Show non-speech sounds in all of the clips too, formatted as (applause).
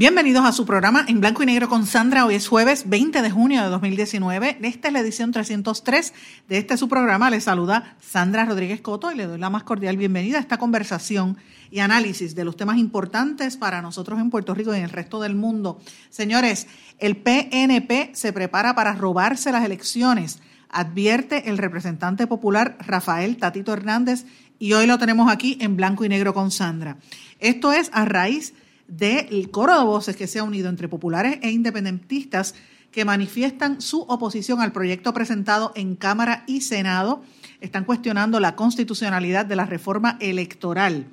Bienvenidos a su programa en blanco y negro con Sandra. Hoy es jueves 20 de junio de 2019. Esta es la edición 303 de este su programa. Les saluda Sandra Rodríguez Coto y le doy la más cordial bienvenida a esta conversación y análisis de los temas importantes para nosotros en Puerto Rico y en el resto del mundo. Señores, el PNP se prepara para robarse las elecciones, advierte el representante popular Rafael Tatito Hernández y hoy lo tenemos aquí en blanco y negro con Sandra. Esto es a raíz del coro de voces que se ha unido entre populares e independentistas que manifiestan su oposición al proyecto presentado en Cámara y Senado. Están cuestionando la constitucionalidad de la reforma electoral.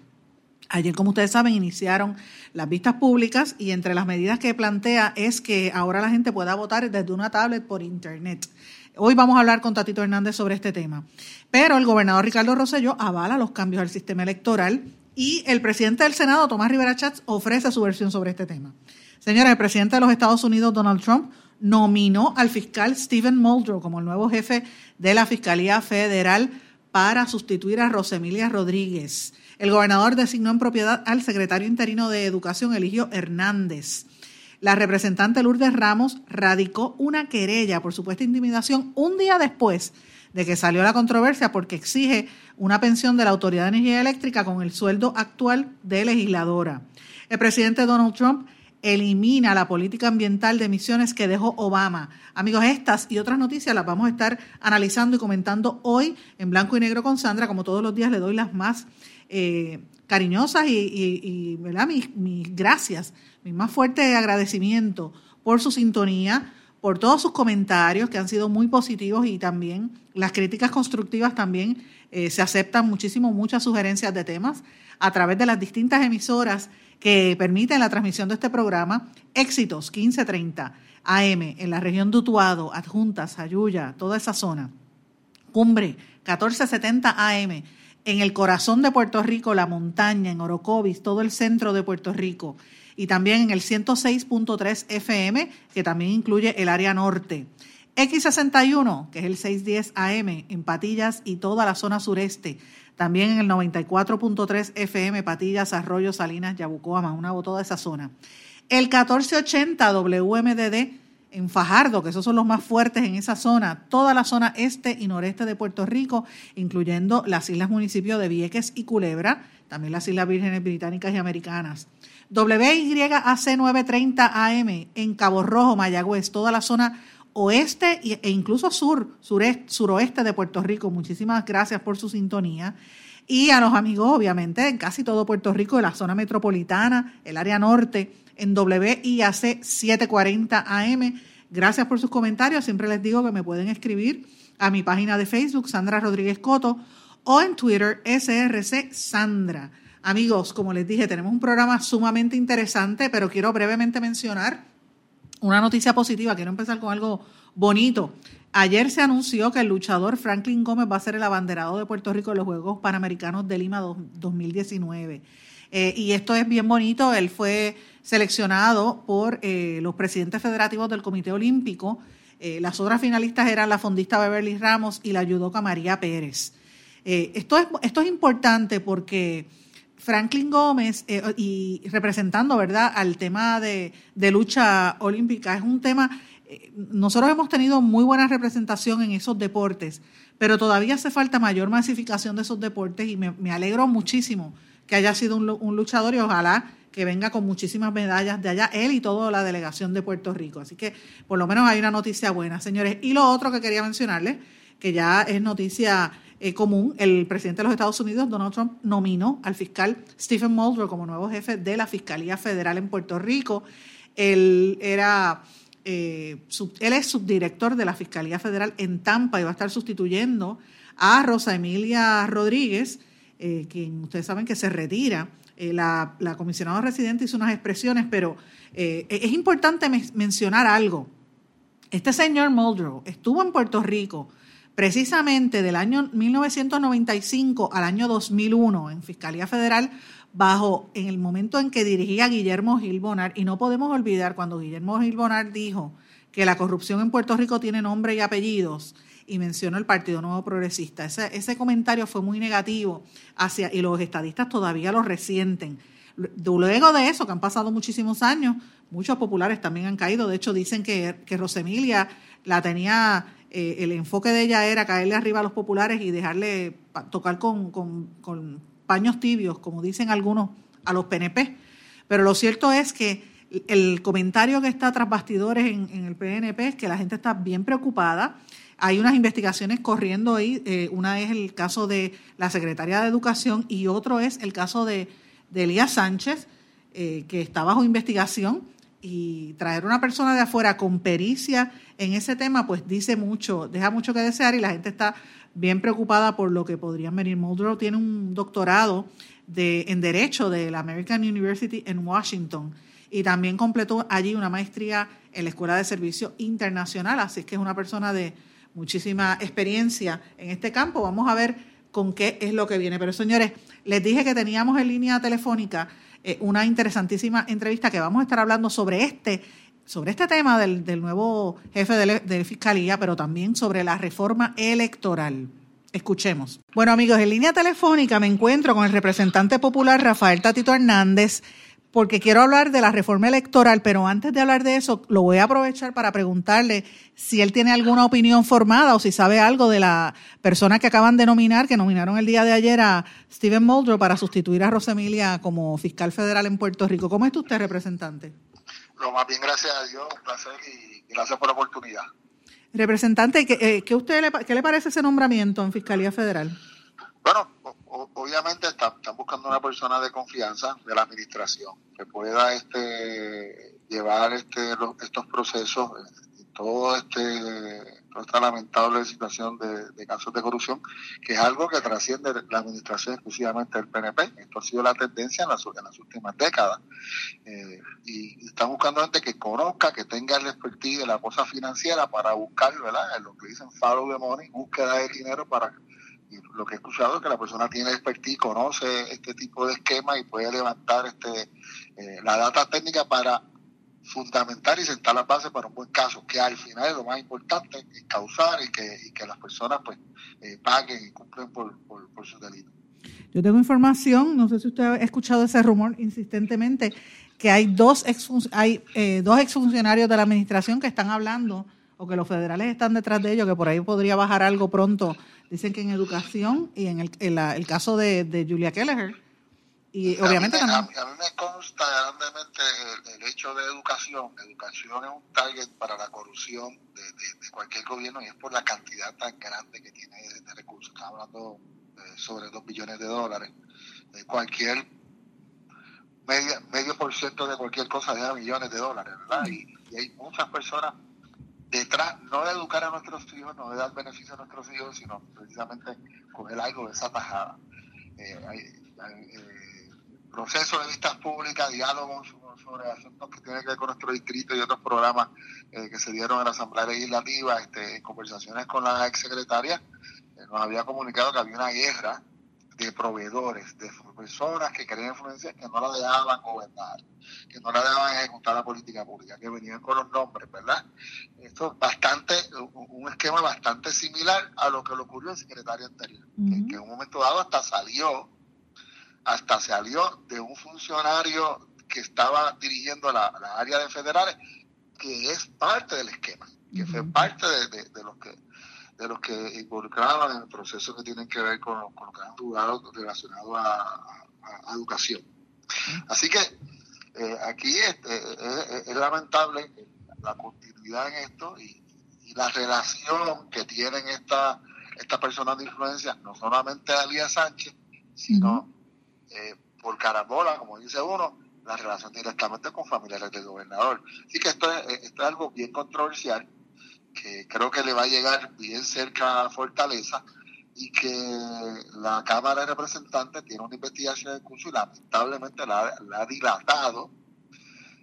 Ayer, como ustedes saben, iniciaron las vistas públicas y entre las medidas que plantea es que ahora la gente pueda votar desde una tablet por Internet. Hoy vamos a hablar con Tatito Hernández sobre este tema. Pero el gobernador Ricardo Rosselló avala los cambios al sistema electoral y el presidente del Senado, Tomás Rivera Chats, ofrece su versión sobre este tema. Señora, el presidente de los Estados Unidos, Donald Trump, nominó al fiscal Stephen Muldrow como el nuevo jefe de la Fiscalía Federal para sustituir a Rosemilia Rodríguez. El gobernador designó en propiedad al secretario interino de Educación, Eligio Hernández. La representante Lourdes Ramos radicó una querella por supuesta intimidación un día después de que salió la controversia porque exige una pensión de la Autoridad de Energía Eléctrica con el sueldo actual de legisladora. El presidente Donald Trump elimina la política ambiental de emisiones que dejó Obama. Amigos, estas y otras noticias las vamos a estar analizando y comentando hoy en blanco y negro con Sandra. Como todos los días le doy las más eh, cariñosas y, Mis, mis gracias, mi más fuerte agradecimiento por su sintonía, por todos sus comentarios que han sido muy positivos y también las críticas constructivas también eh, se aceptan muchísimo, muchas sugerencias de temas a través de las distintas emisoras que permiten la transmisión de este programa. Éxitos 1530 AM en la región de Utuado, Adjuntas, Ayuya, toda esa zona. Cumbre 1470 AM en el corazón de Puerto Rico, la montaña, en Orocovis, todo el centro de Puerto Rico y también en el 106.3 FM, que también incluye el área norte. X61, que es el 610 AM en Patillas y toda la zona sureste. También en el 94.3 FM, Patillas, Arroyo, Salinas, Yabucoa, una toda esa zona. El 1480 WMDD en Fajardo, que esos son los más fuertes en esa zona, toda la zona este y noreste de Puerto Rico, incluyendo las islas municipios de Vieques y Culebra, también las Islas Vírgenes Británicas y Americanas. WYAC 930 AM en Cabo Rojo, Mayagüez, toda la zona oeste e incluso sur, sureste, suroeste de Puerto Rico. Muchísimas gracias por su sintonía. Y a los amigos, obviamente, en casi todo Puerto Rico, de la zona metropolitana, el área norte, en WIAC 740 AM. Gracias por sus comentarios. Siempre les digo que me pueden escribir a mi página de Facebook, Sandra Rodríguez Coto, o en Twitter, SRC Sandra. Amigos, como les dije, tenemos un programa sumamente interesante, pero quiero brevemente mencionar una noticia positiva. Quiero empezar con algo bonito. Ayer se anunció que el luchador Franklin Gómez va a ser el abanderado de Puerto Rico en los Juegos Panamericanos de Lima 2019. Eh, y esto es bien bonito. Él fue seleccionado por eh, los presidentes federativos del Comité Olímpico. Eh, las otras finalistas eran la fondista Beverly Ramos y la judoka María Pérez. esto, es, esto es importante porque Franklin Gómez, eh, y representando, ¿verdad?, al tema de, lucha olímpica, es un tema, eh, nosotros hemos tenido muy buena representación en esos deportes, pero todavía hace falta mayor masificación de esos deportes y me, alegro muchísimo que haya sido un, luchador y ojalá que venga con muchísimas medallas de allá, él y toda la delegación de Puerto Rico. Así que por lo menos hay una noticia buena, señores. Y lo otro que quería mencionarles, que ya es noticia eh, común, el presidente de los Estados Unidos, Donald Trump, nominó al fiscal Stephen Muldrow como nuevo jefe de la Fiscalía Federal en Puerto Rico. Él era eh, él es subdirector de la Fiscalía Federal en Tampa y va a estar sustituyendo a Rosa Emilia Rodríguez, eh, quien ustedes saben que se retira. La, la, comisionada residente hizo unas expresiones, pero eh, es importante mencionar algo. Este señor Muldrow estuvo en Puerto Rico precisamente del año 1995 al año 2001 en Fiscalía Federal bajo en el momento en que dirigía Guillermo Gil Bonar y no podemos olvidar cuando Guillermo Gil Bonar dijo que la corrupción en Puerto Rico tiene nombre y apellidos y mencionó el Partido Nuevo Progresista. Ese, ese comentario fue muy negativo hacia, y los estadistas todavía lo resienten. Luego de eso, que han pasado muchísimos años, muchos populares también han caído. De hecho, dicen que, que Rosemilia la tenía, eh, el enfoque de ella era caerle arriba a los populares y dejarle tocar con, con, paños tibios, como dicen algunos, a los PNP. Pero lo cierto es que el comentario que está tras bastidores en, el PNP es que la gente está bien preocupada hay unas investigaciones corriendo ahí. Eh, una es el caso de la secretaria de Educación y otro es el caso de, Elías Sánchez, eh, que está bajo investigación. Y traer una persona de afuera con pericia en ese tema, pues dice mucho, deja mucho que desear y la gente está bien preocupada por lo que podrían venir. Muldrow tiene un doctorado de, en Derecho de la American University en Washington y también completó allí una maestría en la Escuela de Servicio Internacional, así que es una persona de, muchísima experiencia en este campo. Vamos a ver con qué es lo que viene. Pero señores, les dije que teníamos en línea telefónica eh, una interesantísima entrevista que vamos a estar hablando sobre este sobre este tema del, nuevo jefe de, de, Fiscalía, pero también sobre la reforma electoral. Escuchemos. Bueno amigos, en línea telefónica me encuentro con el representante popular Rafael Tatito Hernández porque quiero hablar de la reforma electoral, pero antes de hablar de eso, lo voy a aprovechar para preguntarle si él tiene alguna opinión formada o si sabe algo de la persona que acaban de nominar, que nominaron el día de ayer a Steven Muldrow para sustituir a Rosemilia como fiscal federal en Puerto Rico. ¿Cómo está usted, representante? Lo más bien, gracias a Dios, un placer y gracias por la oportunidad. Representante, ¿qué, eh, usted le, qué le parece ese nombramiento en Fiscalía Federal? Bueno, obviamente están, buscando una persona de confianza de la administración que pueda este llevar este estos procesos todo este toda esta lamentable situación de, casos de corrupción que es algo que trasciende la administración exclusivamente del PNP esto ha sido la tendencia en las, en las últimas décadas eh, y, están buscando gente que conozca que tenga el expertise de la cosa financiera para buscar verdad lo que dicen follow the money búsqueda de dinero para y lo que he escuchado es que la persona tiene expertise, conoce este tipo de esquema y puede levantar este eh, la data técnica para fundamentar y sentar las bases para un buen caso, que al final es lo más importante, es causar y que, y que las personas pues eh, paguen y cumplen por, por, por sus delitos. Yo tengo información, no sé si usted ha escuchado ese rumor insistentemente, que hay dos, ex, hay, eh, dos exfuncionarios de la administración que están hablando o que los federales están detrás de ellos, que por ahí podría bajar algo pronto Dicen que en educación y en el, el caso de, de, Julia Kelleher. Y obviamente a mí, A, mí me consta grandemente el, hecho de educación. Educación es un target para la corrupción de, de, cualquier gobierno y es por la cantidad tan grande que tiene de, recursos. Estamos hablando sobre 2 billones de dólares. cualquier medio, medio por ciento de cualquier cosa deja millones de dólares, ¿verdad? Y, y hay muchas personas detrás, no de educar a nuestros hijos, no de dar beneficio a nuestros hijos, sino precisamente coger algo de esa tajada. Eh, hay, eh, procesos de vistas públicas, diálogos sobre asuntos que tienen que ver con nuestro distrito y otros programas eh, que se dieron en la Asamblea Legislativa, este, conversaciones con la ex secretaria, nos había comunicado que había una guerra de proveedores, de personas que querían influenciar, que no la dejaban gobernar, que no la dejaban ejecutar la política pública, que venían con los nombres, ¿verdad? Esto es bastante, un esquema bastante similar a lo que le ocurrió al secretario anterior, que, en un momento dado hasta salió, hasta salió de un funcionario que estaba dirigiendo la, área de federales, que es parte del esquema, que fue parte de los que de los que involucraban en el proceso que tienen que ver con, con lo que han jugado relacionado a, educación. Así que eh, aquí este, es, lamentable la continuidad en esto y, la relación que tienen estas esta personas de influencia, no solamente Alía Sánchez, sino eh, por carambola, como dice uno, la relación directamente con familiares del gobernador. Así que esto es, esto es algo bien controversial que creo que le va a llegar bien cerca a Fortaleza y que la Cámara de Representantes tiene una investigación en curso y lamentablemente la, ha dilatado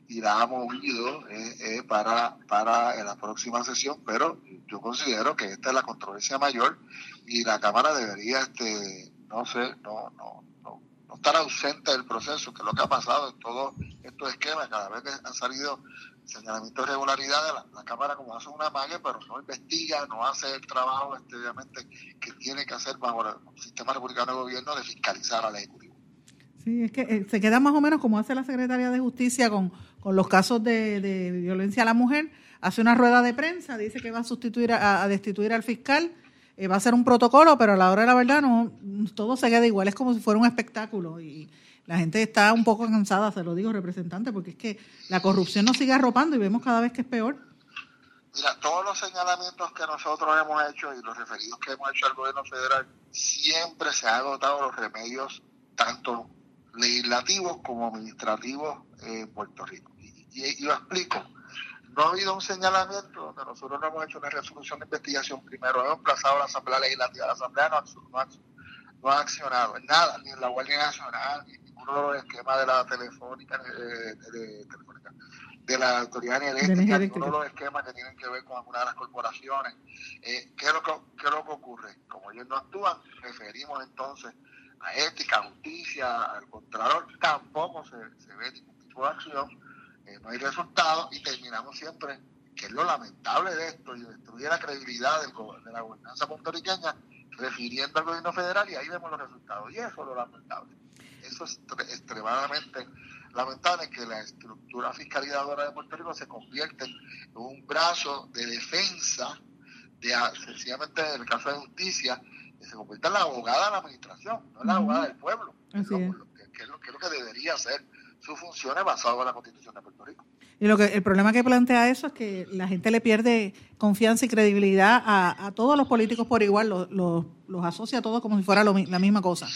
y la ha movido eh, eh, para, para la próxima sesión, pero yo considero que esta es la controversia mayor y la Cámara debería, este no sé, no, no, no, no estar ausente del proceso, que es lo que ha pasado en todos estos esquemas, cada vez que han salido señalamientos de irregularidades, la, Cámara como hace una magia, pero no investiga, no hace el trabajo este, obviamente que tiene que hacer bajo el sistema republicano de gobierno de fiscalizar al Ejecutivo. Sí, es que eh, se queda más o menos como hace la Secretaría de Justicia con, con los casos de, violencia a la mujer, hace una rueda de prensa, dice que va a sustituir a, destituir al fiscal, eh, va a ser un protocolo, pero a la hora de la verdad no todo se queda igual, es como si fuera un espectáculo y la gente está un poco cansada, se lo digo, representante, porque es que la corrupción nos sigue arropando y vemos cada vez que es peor. Mira, todos los señalamientos que nosotros hemos hecho y los referidos que hemos hecho al gobierno federal, siempre se han agotado los remedios, tanto legislativos como administrativos en Puerto Rico. Y, lo explico. No ha habido un señalamiento donde nosotros no hemos hecho una resolución de investigación primero, hemos plazado a la Asamblea Legislativa. La Asamblea no, no, no ha accionado en nada, ni en la Guardia Nacional, ni de los esquemas de la telefónica, de, de, la autoridad uno de los esquemas que tienen que ver con algunas de las corporaciones. Eh, ¿qué, es lo que, ¿Qué es lo que ocurre? Como ellos no actúan, referimos entonces a ética, justicia, al contralor, tampoco se, se ve ningún tipo de acción, eh, no hay resultados y terminamos siempre, que es lo lamentable de esto y destruye la credibilidad del, de la gobernanza puertorriqueña, refiriendo al gobierno federal y ahí vemos los resultados. Y eso es lo lamentable. Eso es extremadamente lamentable que la estructura fiscalizadora de Puerto Rico se convierte en un brazo de defensa, de sencillamente en el caso de justicia, que se convierte en la abogada de la administración, no en la abogada del pueblo, que, es. lo, que, debería ser sus funciones basadas en la Constitución de Puerto Rico. Y lo que el problema que plantea eso es que la gente le pierde confianza y credibilidad a, todos los políticos por igual, los, los, asocia a todos como si fuera la misma cosa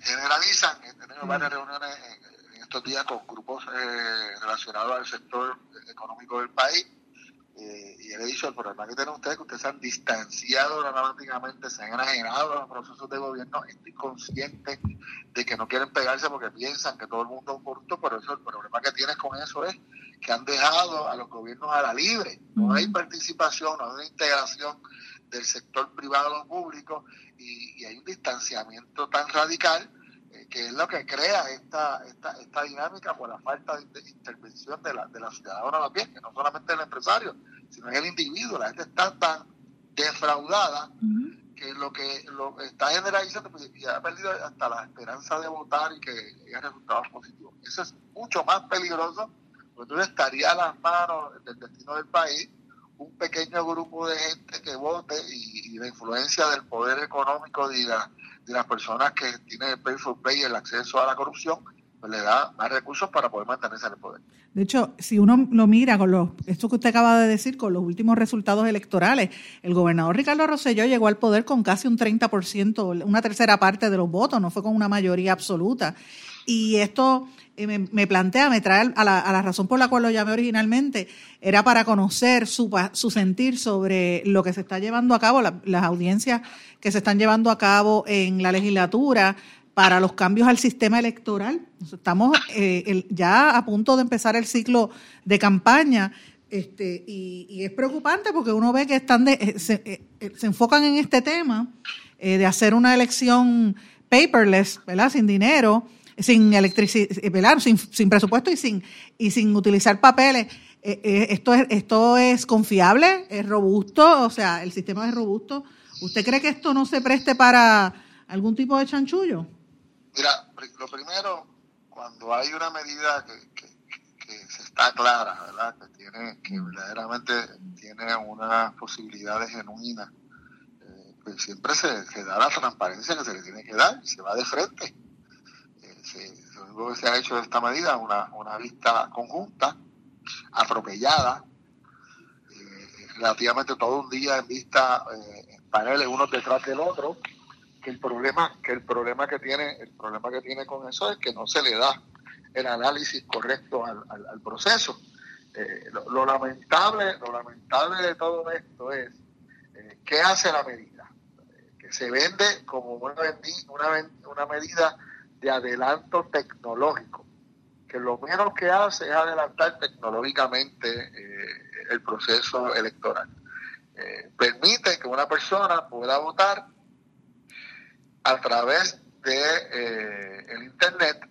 generalizan. He tenido varias reuniones en, estos días con grupos eh, relacionados al sector económico del país. Eh, y he dicho, el problema que tienen ustedes es que ustedes se han distanciado dramáticamente, se han enajenado a los procesos de gobierno. Estoy consciente de que no quieren pegarse porque piensan que todo el mundo es un corrupto, pero eso, el problema que tienes con eso es que han dejado a los gobiernos a la libre. No hay participación, no hay integración del sector privado público y, hay un distanciamiento tan radical eh, que es lo que crea esta, esta, esta dinámica por la falta de, intervención de la, de la ciudadana bien, que no solamente el empresario, sino el individuo. La gente está tan defraudada que lo que lo está generalizando pues, y ha perdido hasta la esperanza de votar y que haya resultados positivos. Eso es mucho más peligroso porque tú estaría a las manos del destino del país un pequeño grupo de gente que vote y, la influencia del poder económico de, de las personas que tienen el pay for play y el acceso a la corrupción, pues le da más recursos para poder mantenerse en el poder. De hecho, si uno lo mira con los, esto que usted acaba de decir, con los últimos resultados electorales, el gobernador Ricardo Rosselló llegó al poder con casi un 30%, una tercera parte de los votos, no fue con una mayoría absoluta. Y esto me, plantea, me trae a la, razón por la cual lo llamé originalmente, era para conocer su, su sentir sobre lo que se está llevando a cabo, las audiencias que se están llevando a cabo en la legislatura para los cambios al sistema electoral. Estamos eh, ya a punto de empezar el ciclo de campaña. Este, y, es preocupante porque uno ve que están eh, se, eh, se, enfocan en este tema de hacer una elección paperless, ¿verdad? Sin dinero, sin electricidad, sin, sin presupuesto y sin, y sin utilizar papeles. Eh, eh, esto, es, ¿Esto es confiable? ¿Es robusto? O sea, el sistema es robusto. ¿Usted cree que esto no se preste para algún tipo de chanchullo? Mira, lo primero, cuando hay una medida que, que, se está clara, ¿verdad? Que, tiene, que verdaderamente tiene una posibilidad genuina, eh, pues siempre se, se da la transparencia que se le tiene que dar y se va de frente lo que se ha hecho de esta medida una, una vista conjunta, atropellada, eh, relativamente todo un día en vista eh, en paneles uno detrás del otro, que el problema, que el problema que tiene, el problema que tiene con eso es que no se le da el análisis correcto al, al, proceso. Eh, lo, lamentable, lo lamentable de todo esto es qué hace la medida, que se vende como una, una, una medida de adelanto tecnológico, que lo menos que hace es adelantar tecnológicamente eh, el proceso electoral. Eh, permite que una persona pueda votar a través de eh, el internet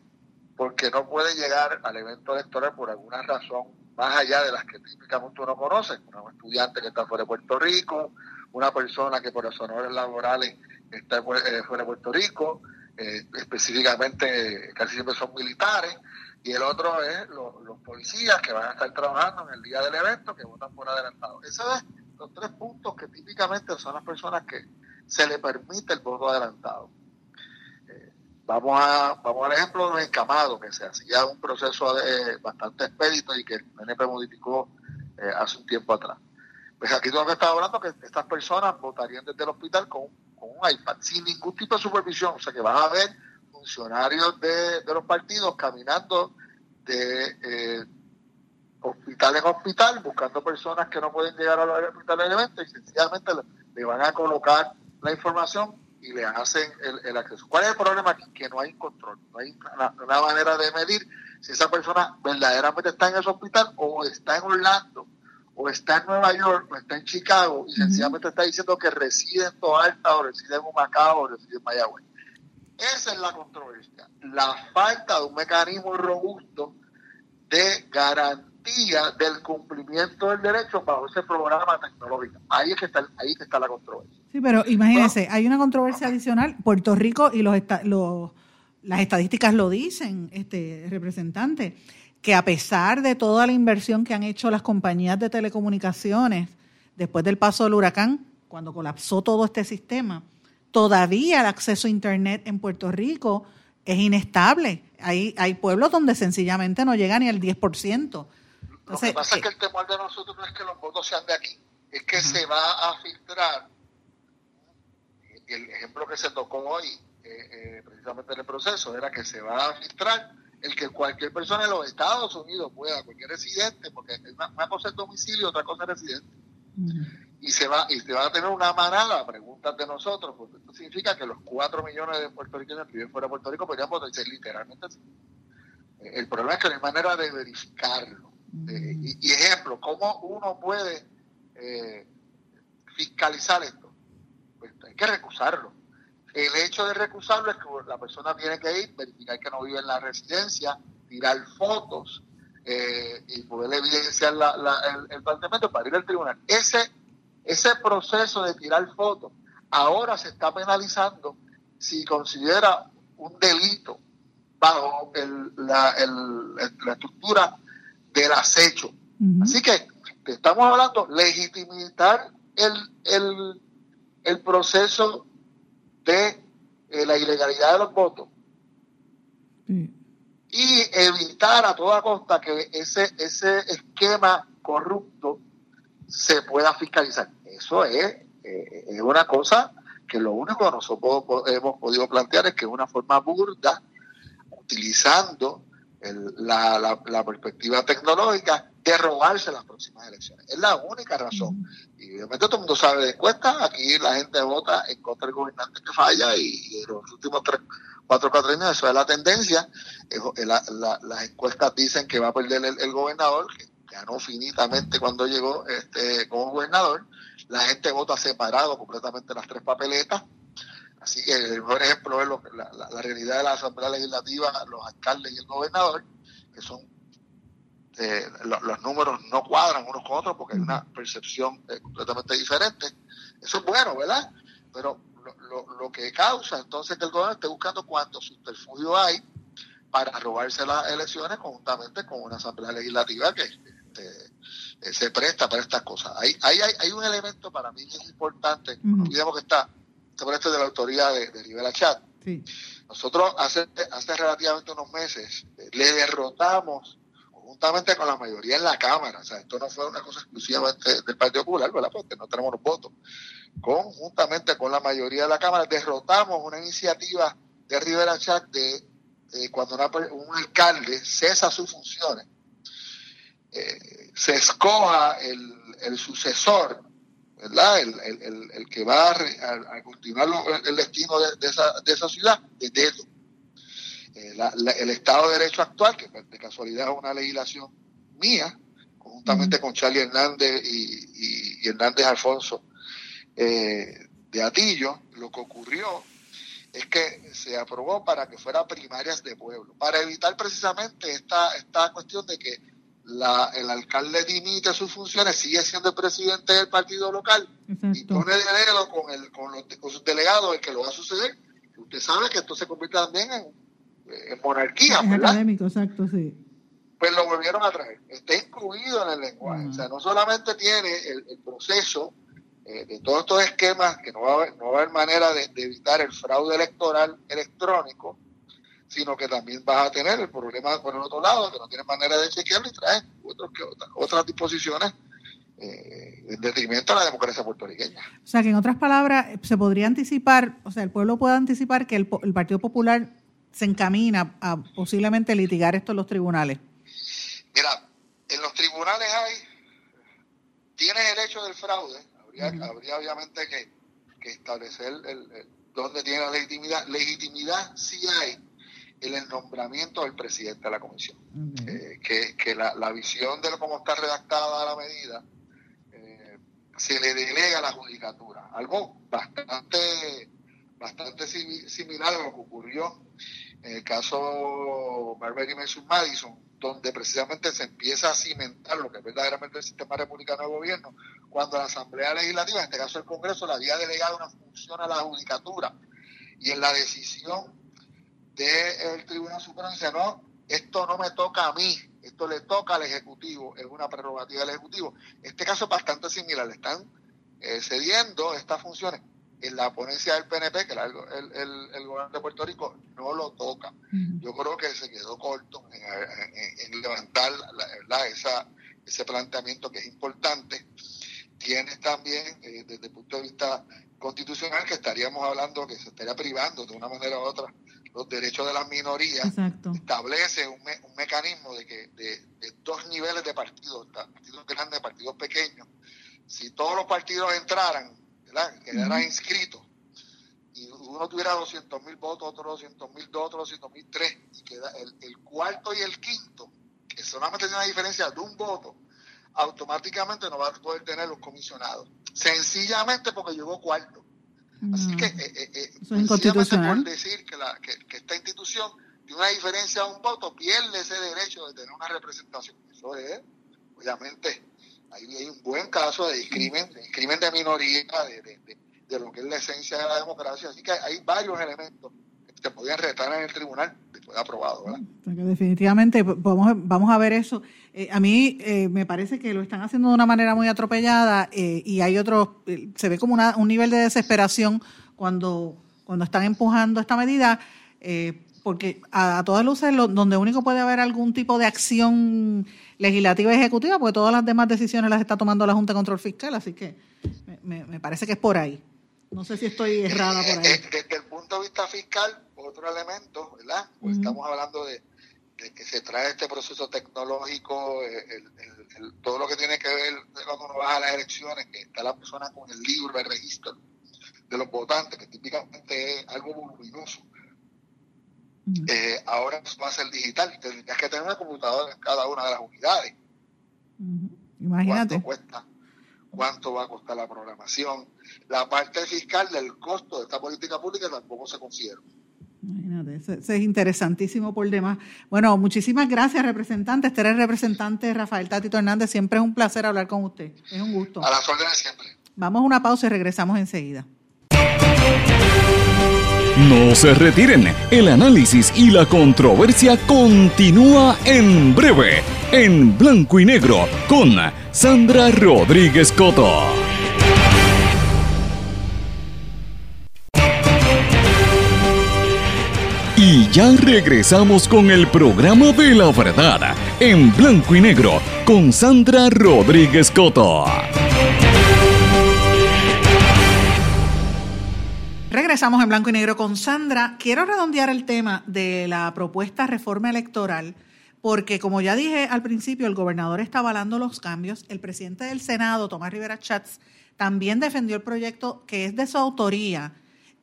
porque no puede llegar al evento electoral por alguna razón más allá de las que típicamente uno conoce, un estudiante que está fuera de Puerto Rico, una persona que por razones laborales está fuera de Puerto Rico, eh, específicamente casi siempre son militares, y el otro es los policías que van a estar trabajando en el día del evento, que votan por adelantado. Esos son los tres puntos que típicamente son las personas que se le permite el voto adelantado. Eh, vamos, a, vamos al ejemplo de los encamados, que se hacía un proceso de, bastante expedito y que el PNP modificó eh, hace un tiempo atrás. Pues aquí tengo que estar hablando que estas personas votarían desde el hospital con con un iPad, sin ningún tipo de supervisión. O sea que van a ver funcionarios de, los partidos caminando de eh, hospital en hospital, buscando personas que no pueden llegar a los hospitales de y sencillamente le, van a colocar la información y le hacen el, acceso. ¿Cuál es el problema aquí? Que no hay control, no hay una, una manera de medir si esa persona verdaderamente está en ese hospital o está en Orlando o está en Nueva York o está en Chicago y sencillamente está diciendo que reside en Toalta o reside en Humacao o reside en Mayagüez. Esa es la controversia, la falta de un mecanismo robusto de garantía del cumplimiento del derecho bajo ese programa tecnológico. Ahí es que está, ahí que está la controversia. Sí, pero imagínense, hay una controversia adicional. Puerto Rico y los, los las estadísticas lo dicen, este representante que a pesar de toda la inversión que han hecho las compañías de telecomunicaciones después del paso del huracán, cuando colapsó todo este sistema, todavía el acceso a Internet en Puerto Rico es inestable. Hay, hay pueblos donde sencillamente no llega ni al 10%. Lo que pasa es que el temor de nosotros no es que los votos sean de aquí, es que se va a filtrar. El ejemplo que se tocó hoy, eh, eh, precisamente en el proceso, era que se va a filtrar el que cualquier persona en los Estados Unidos pueda, cualquier residente, porque una, cosa es domicilio, otra cosa es residente. Y se va y se va a tener una manada, preguntas de nosotros, porque esto significa que los cuatro millones de puertorriqueños que viven fuera de Puerto Rico podrían ser literalmente así. El problema es que no hay manera de verificarlo. Eh, y, ejemplo, ¿cómo uno puede eh, fiscalizar esto? Pues hay que recusarlo el hecho de recusarlo es que la persona tiene que ir, verificar que no vive en la residencia, tirar fotos eh, y poder evidenciar el, planteamiento para ir al tribunal. Ese, ese proceso de tirar fotos ahora se está penalizando si considera un delito bajo la, estructura del acecho. Así que estamos hablando legitimizar el, el, el proceso de eh, la ilegalidad de los votos y evitar a toda costa que ese, ese esquema corrupto se pueda fiscalizar. Eso es, eh, es una cosa que lo único que nosotros hemos podido plantear es que es una forma burda, utilizando la, la, perspectiva tecnológica de robarse las próximas elecciones. Es la única razón. Y obviamente todo el mundo sabe de encuestas, aquí la gente vota en contra del gobernante que falla y, en los últimos tres, cuatro, cuatro años eso es la tendencia. Las encuestas dicen que va a perder el, gobernador, que ganó finitamente cuando llegó este como gobernador. La gente vota separado completamente las tres papeletas. Así que el mejor ejemplo es la, la, realidad de la Asamblea Legislativa, los alcaldes y el gobernador, que son eh, los números no cuadran unos con otros porque hay una percepción eh, completamente diferente. Eso es bueno, ¿verdad? Pero lo, que causa entonces que el gobierno esté buscando cuántos subterfugios hay para robarse las elecciones conjuntamente con una asamblea legislativa que este, eh, se presta para estas cosas. Hay, hay, hay, un elemento para mí que es importante, no olvidemos que está, este de la autoridad de, de Rivera Chat. Nosotros hace, hace relativamente unos meses le derrotamos juntamente con la mayoría en la Cámara. O sea, esto no fue una cosa exclusivamente del Partido Popular, ¿verdad? Porque no tenemos los votos. Conjuntamente con la mayoría de la Cámara, derrotamos una iniciativa de Rivera Chat de cuando un alcalde cesa sus funciones, eh, se escoja el, sucesor ¿verdad? El, el, el, que va a, continuar el destino de, esa, de esa ciudad, de dedo. Eh, el Estado de Derecho actual, que de casualidad es una legislación mía, conjuntamente con Charlie Hernández y, Hernández Alfonso eh, de Atillo, lo que ocurrió es que se aprobó para que fuera primarias de pueblo, para evitar precisamente esta, esta cuestión de que la, el alcalde dimite sus funciones, sigue siendo el presidente del partido local y pone de dedo con, el, con, los, con sus delegados el que lo va a suceder. Usted sabe que esto se convierte también en, monarquía, es académico, exacto, sí. Pues lo volvieron a traer. Está incluido en el lenguaje. O sea, no solamente tiene el, proceso eh, de todos estos esquemas, que no va a haber, no va a haber manera de evitar el fraude electoral electrónico, sino que también vas a tener el problema por el otro lado, que no tienes manera de chequearlo y traes otras disposiciones eh, en detrimento a la democracia puertorriqueña. O sea, que en otras palabras, se podría anticipar, o sea, el pueblo puede anticipar que el, Partido Popular se encamina a posiblemente litigar esto en los tribunales. Mira, en los tribunales hay, tienes el hecho del fraude, habría, obviamente que, establecer el, dónde tiene la legitimidad. Legitimidad sí hay, en el nombramiento del presidente de la comisión. Eh, que, la, visión de cómo está redactada la medida eh, se le delega a la judicatura. Algo bastante, bastante similar a lo que ocurrió en el caso Marbury Mason Madison, donde precisamente se empieza a cimentar lo que es verdaderamente el sistema republicano de gobierno, cuando la Asamblea Legislativa, en este caso el Congreso, le había delegado una función a la judicatura y en la decisión del Tribunal Supremo dice, no, esto no me toca a mí, esto le toca al Ejecutivo, es una prerrogativa del Ejecutivo. Este caso es bastante similar, le están eh, cediendo estas funciones. En la ponencia del PNP, que el, el, gobierno de Puerto Rico no lo toca. Yo creo que se quedó corto en, levantar la, esa, ese planteamiento que es importante. Tienes también, eh, desde el punto de vista constitucional, que estaríamos hablando que se estaría privando de una manera u otra los derechos de las minorías, establece un, mecanismo de que de, dos niveles de partidos, partidos grandes, partidos pequeños. Si todos los partidos entraran, ¿verdad? quedaran inscritos, y uno tuviera 200 mil votos, otro 200 mil dos, otro 200 mil tres, y queda el, el cuarto y el quinto, que solamente tiene una diferencia de un voto, automáticamente no va a poder tener los comisionados. Sencillamente porque llegó cuarto. Así que, eh, eh, eh es inconstitucional. por decir que, la, que, esta institución de una diferencia de un voto pierde ese derecho de tener una representación. Eso es, obviamente, ahí hay un buen caso de discrimen, de discrimen de minoría, de, de, de, lo que es la esencia de la democracia. Así que hay varios elementos que se podían retar en el tribunal después de aprobado. ¿verdad? definitivamente vamos, vamos a ver eso. Eh, a mí eh, me parece que lo están haciendo de una manera muy atropellada eh, y hay otro, se ve como una, un nivel de desesperación cuando, cuando están empujando esta medida, porque a, todas luces donde único puede haber algún tipo de acción legislativa y ejecutiva, porque todas las demás decisiones las está tomando la Junta de Control Fiscal, así que me, me parece que es por ahí. No sé si estoy errada por ahí. Desde el punto de vista fiscal, otro elemento, ¿verdad? Pues estamos hablando de de que se trae este proceso tecnológico, eh, todo lo que tiene que ver cuando uno va a las elecciones, que está la persona con el libro, el registro de los votantes, que típicamente es algo voluminoso. Eh, ahora va a ser digital, tendrías que tener una computadora en cada una de las unidades. Imagínate. ¿Cuánto cuesta? ¿Cuánto va a costar la programación? La parte fiscal del costo de esta política pública tampoco se considera. Eso, es interesantísimo por demás. Bueno, muchísimas gracias, representante. Este era el representante Rafael Tatito Hernández. Siempre es un placer hablar con usted. Es un gusto. A las órdenes siempre. Vamos a una pausa y regresamos enseguida. No se retiren. El análisis y la controversia continúa en breve, en blanco y negro, con Sandra Rodríguez Coto. Ya regresamos con el programa de la verdad, en blanco y negro, con Sandra Rodríguez Coto. Regresamos en blanco y negro con Sandra. Quiero redondear el tema de la propuesta reforma electoral, porque como ya dije al principio, el gobernador está avalando los cambios. El presidente del Senado, Tomás Rivera Chats, también defendió el proyecto que es de su autoría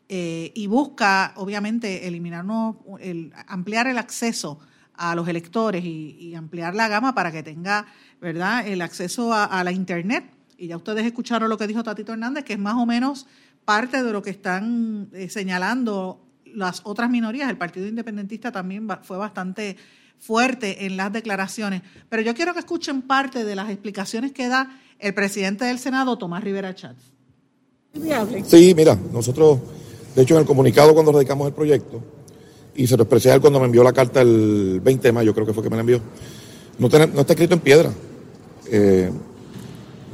eh, y busca, obviamente, eliminarnos, el, ampliar el acceso a los electores y, ampliar la gama para que tenga, ¿verdad?, el acceso a, la Internet. Y ya ustedes escucharon lo que dijo Tatito Hernández, que es más o menos parte de lo que están eh, señalando las otras minorías. El Partido Independentista también fue bastante fuerte en las declaraciones. Pero yo quiero que escuchen parte de las explicaciones que da el presidente del Senado, Tomás Rivera Chávez. Sí, mira, nosotros, de hecho, en el comunicado cuando radicamos el proyecto, y se lo expresé a él cuando me envió la carta el 20 de mayo, creo que fue que me la envió, no, está escrito en piedra. Eh,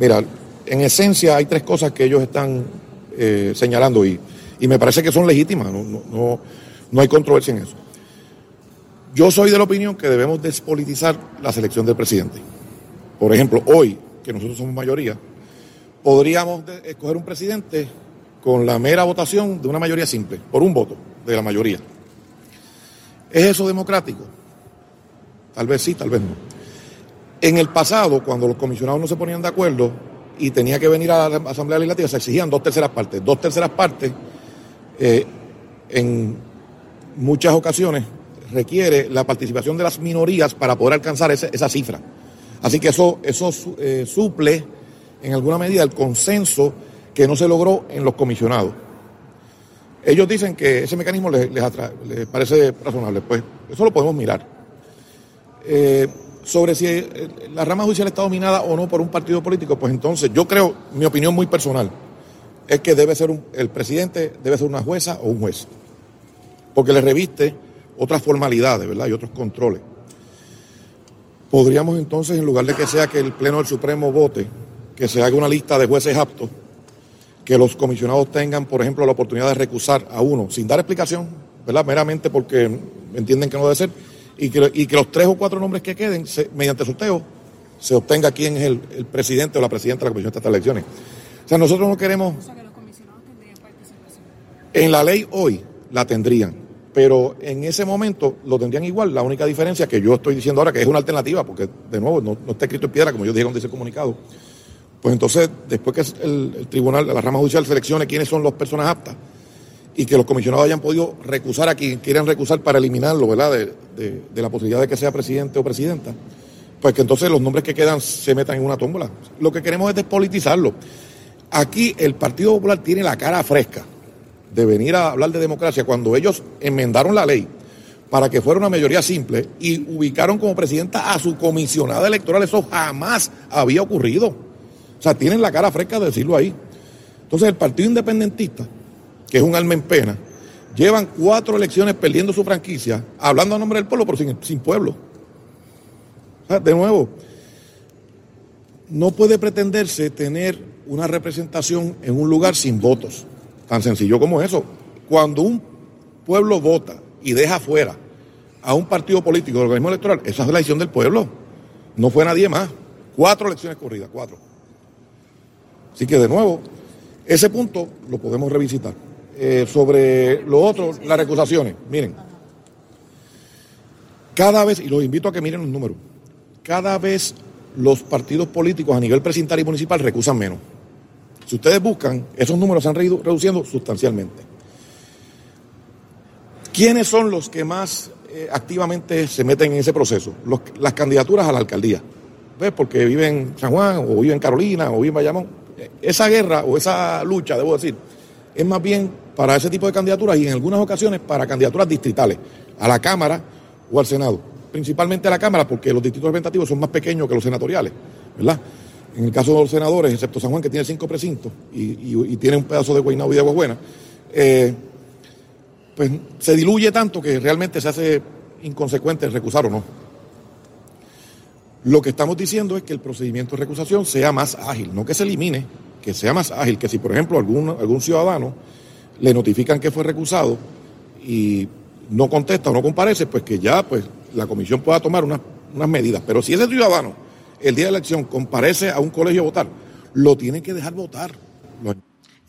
mira, en esencia hay tres cosas que ellos están eh, señalando y, y, me parece que son legítimas, no, no, no hay controversia en eso. Yo soy de la opinión que debemos despolitizar la selección del presidente. Por ejemplo, hoy, que nosotros somos mayoría, podríamos escoger un presidente con la mera votación de una mayoría simple, por un voto de la mayoría. ¿Es eso democrático? Tal vez sí, tal vez no. En el pasado, cuando los comisionados no se ponían de acuerdo y tenía que venir a la Asamblea Legislativa, se exigían dos terceras partes. Dos terceras partes, eh, en muchas ocasiones, requiere la participación de las minorías para poder alcanzar esa cifra. Así que eso, eso eh, suple en alguna medida el consenso que no se logró en los comisionados. Ellos dicen que ese mecanismo les, parece razonable, pues eso lo podemos mirar. Eh, sobre si eh, la rama judicial está dominada o no por un partido político, pues entonces yo creo, mi opinión muy personal, es que debe ser el presidente debe ser una jueza o un juez, porque le reviste otras formalidades, ¿verdad? Y otros controles. Podríamos entonces, en lugar de que sea que el Pleno del Supremo vote, que se haga una lista de jueces aptos, que los comisionados tengan, por ejemplo, la oportunidad de recusar a uno sin dar explicación, ¿verdad? Meramente porque entienden que no debe ser, y que, los tres o cuatro nombres que queden, mediante sorteo, se obtenga quién es el, presidente o la presidenta de la Comisión de estas elecciones. O sea, nosotros no queremos... O sea, que los comisionados tendrían participación. En la ley hoy la tendrían, pero en ese momento lo tendrían igual. La única diferencia que yo estoy diciendo ahora que es una alternativa, porque de nuevo no, está escrito en piedra, como yo dije cuando dice comunicado, pues entonces después que el, el tribunal, la rama judicial seleccione quiénes son las personas aptas y que los comisionados hayan podido recusar a quien quieran recusar para eliminarlo, ¿verdad? De, de la posibilidad de que sea presidente o presidenta, pues que entonces los nombres que quedan se metan en una tómbola. Lo que queremos es despolitizarlo. Aquí el Partido Popular tiene la cara fresca de venir a hablar de democracia cuando ellos enmendaron la ley para que fuera una mayoría simple y ubicaron como presidenta a su comisionada electoral. Eso jamás había ocurrido. O sea, tienen la cara fresca de decirlo ahí. Entonces el Partido Independentista, que es un alma en pena, llevan cuatro elecciones perdiendo su franquicia, hablando a nombre del pueblo, pero sin, pueblo. O sea, de nuevo, no puede pretenderse tener una representación en un lugar sin votos. Tan sencillo como eso. Cuando un pueblo vota y deja fuera a un partido político del organismo electoral, esa es la decisión del pueblo. No fue nadie más. Cuatro elecciones corridas, cuatro. Así que de nuevo, ese punto lo podemos revisitar. Eh, sobre lo otro, las recusaciones. Miren, cada vez, y los invito a que miren los números, cada vez los partidos políticos a nivel presidencial y municipal recusan menos. Si ustedes buscan, esos números se han ido reduciendo sustancialmente. ¿Quiénes son los que más eh, activamente se meten en ese proceso? las candidaturas a la alcaldía. ¿Ves? Porque viven en San Juan, o viven en Carolina, o viven en Bayamón. Esa guerra o esa lucha, debo decir, es más bien para ese tipo de candidaturas y en algunas ocasiones para candidaturas distritales, a la Cámara o al Senado. Principalmente a la Cámara, porque los distritos representativos son más pequeños que los senatoriales, ¿verdad? En el caso de los senadores, excepto San Juan, que tiene cinco precintos y, tiene un pedazo de Guaynabo y de Aguabuena, eh, pues se diluye tanto que realmente se hace inconsecuente recusar o no. Lo que estamos diciendo es que el procedimiento de recusación sea más ágil, no que se elimine, que sea más ágil, que si por ejemplo algún, algún ciudadano le notifican que fue recusado y no contesta o no comparece, pues que ya pues la comisión pueda tomar unas, unas medidas. Pero si ese ciudadano el día de la elección comparece a un colegio a votar, lo tienen que dejar votar.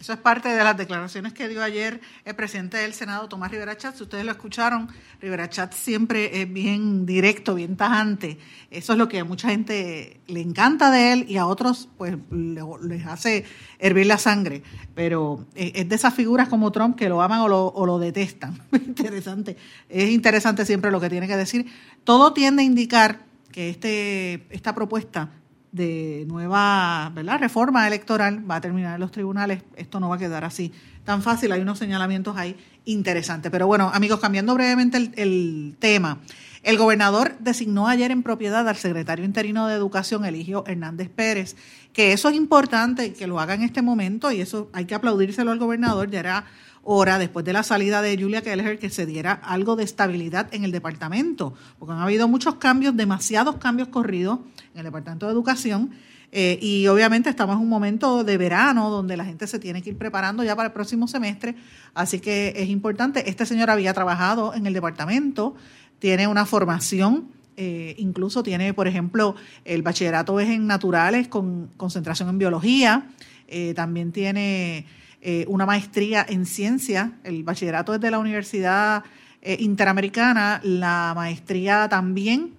Eso es parte de las declaraciones que dio ayer el presidente del Senado, Tomás Rivera Chatz. Si ustedes lo escucharon, Rivera Chatz siempre es bien directo, bien tajante. Eso es lo que a mucha gente le encanta de él y a otros pues les hace hervir la sangre. Pero eh, es de esas figuras como Trump que lo aman o lo, o lo detestan. (laughs) interesante. Es interesante siempre lo que tiene que decir. Todo tiende a indicar que este, esta propuesta de nueva ¿verdad? reforma electoral va a terminar en los tribunales. Esto no va a quedar así tan fácil. Hay unos señalamientos ahí interesantes. Pero bueno, amigos, cambiando brevemente el, el tema. El gobernador designó ayer en propiedad al secretario interino de Educación, Eligio Hernández Pérez, que eso es importante que lo haga en este momento y eso hay que aplaudírselo al gobernador. Ya era hora, después de la salida de Julia Keller, que se diera algo de estabilidad en el departamento, porque han habido muchos cambios, demasiados cambios corridos en el Departamento de Educación. Eh, y obviamente estamos en un momento de verano donde la gente se tiene que ir preparando ya para el próximo semestre, así que es importante. Este señor había trabajado en el departamento, tiene una formación, eh, incluso tiene, por ejemplo, el bachillerato es en naturales con concentración en biología, eh, también tiene eh, una maestría en ciencia, el bachillerato es de la Universidad eh, Interamericana, la maestría también,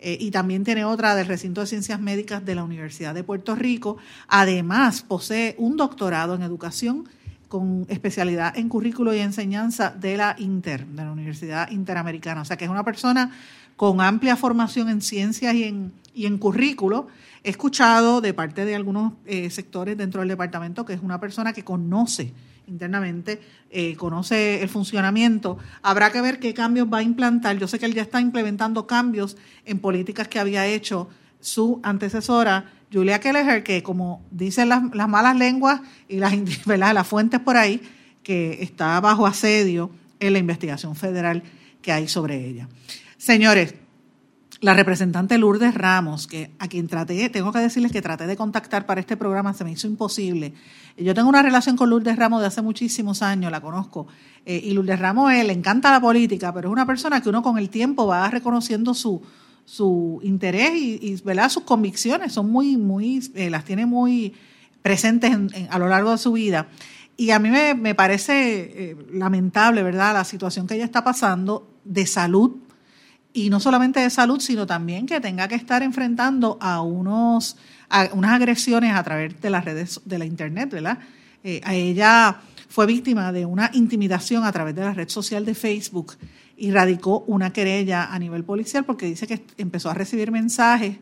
eh, y también tiene otra del recinto de ciencias médicas de la Universidad de Puerto Rico. Además, posee un doctorado en educación con especialidad en currículo y enseñanza de la Inter, de la Universidad Interamericana. O sea que es una persona con amplia formación en ciencias y en, y en currículo He escuchado de parte de algunos eh, sectores dentro del departamento que es una persona que conoce internamente, eh, conoce el funcionamiento. Habrá que ver qué cambios va a implantar. Yo sé que él ya está implementando cambios en políticas que había hecho su antecesora, Julia Kelleher, que como dicen las, malas lenguas y las, (laughs) las fuentes por ahí, que está bajo asedio en la investigación federal que hay sobre ella. Señores, la representante Lourdes Ramos, que a quien traté, tengo que decirles que traté de contactar para este programa, se me hizo imposible. Yo tengo una relación con Lourdes Ramos de hace muchísimos años, la conozco. Eh, y Lourdes Ramos eh, le encanta la política, pero es una persona que uno con el tiempo va reconociendo su, su interés y, ¿verdad? sus convicciones, son muy, muy, eh, las tiene muy presentes a lo largo de su vida. Y a mí me, me parece lamentable, ¿verdad?, la situación que ella está pasando de salud y no solamente de salud, sino también que tenga que estar enfrentando a unos a unas agresiones a través de las redes de la internet, ¿verdad? Eh, a ella fue víctima de una intimidación a través de la red social de Facebook y radicó una querella a nivel policial porque dice que empezó a recibir mensajes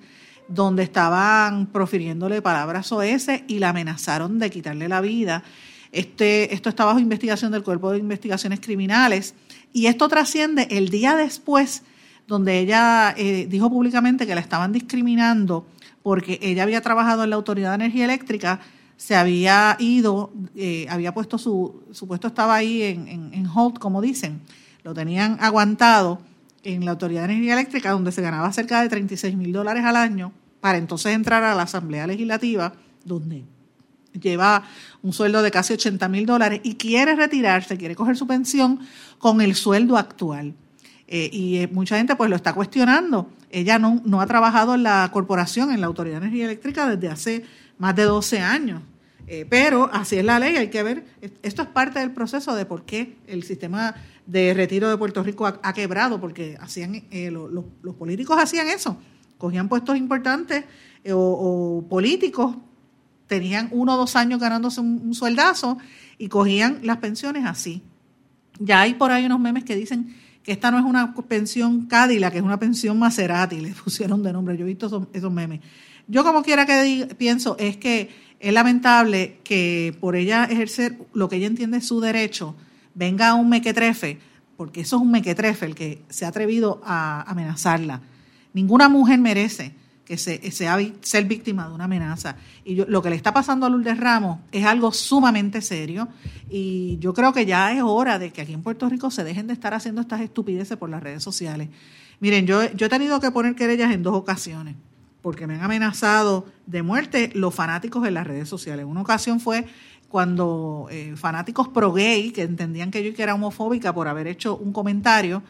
donde estaban profiriéndole palabras OS y la amenazaron de quitarle la vida. Este, esto está bajo investigación del Cuerpo de Investigaciones Criminales y esto trasciende el día después donde ella eh, dijo públicamente que la estaban discriminando porque ella había trabajado en la Autoridad de Energía Eléctrica, se había ido, eh, había puesto su, su puesto estaba ahí en, en, en hold, como dicen, lo tenían aguantado en la Autoridad de Energía Eléctrica, donde se ganaba cerca de 36 mil dólares al año, para entonces entrar a la Asamblea Legislativa, donde lleva un sueldo de casi 80 mil dólares y quiere retirarse, quiere coger su pensión con el sueldo actual. Eh, y eh, mucha gente pues lo está cuestionando. Ella no, no ha trabajado en la corporación, en la Autoridad de Energía Eléctrica desde hace más de 12 años. Eh, pero así es la ley, hay que ver, esto es parte del proceso de por qué el sistema de retiro de Puerto Rico ha, quebrado, porque hacían los políticos hacían eso, cogían puestos importantes o, políticos, tenían uno o dos años ganándose un sueldazo y cogían las pensiones así. Ya hay por ahí unos memes que dicen que esta no es una pensión Cadillac, que es una pensión Maserati, le (laughs) pusieron de nombre, yo he visto esos, memes. Yo como quiera que pienso es que es lamentable que por ella ejercer lo que ella entiende es su derecho, venga un mequetrefe, porque eso es un mequetrefe el que se ha atrevido a amenazarla. Ninguna mujer merece que se, sea ser víctima de una amenaza. Y lo que le está pasando a Lourdes Ramos es algo sumamente serio y yo creo que ya es hora de que aquí en Puerto Rico se dejen de estar haciendo estas estupideces por las redes sociales. Miren, yo, yo he tenido que poner querellas en dos ocasiones porque me han amenazado de muerte los fanáticos en las redes sociales. Una ocasión fue cuando eh, fanáticos pro gay, que entendían que yo era homofóbica por haber hecho un comentario,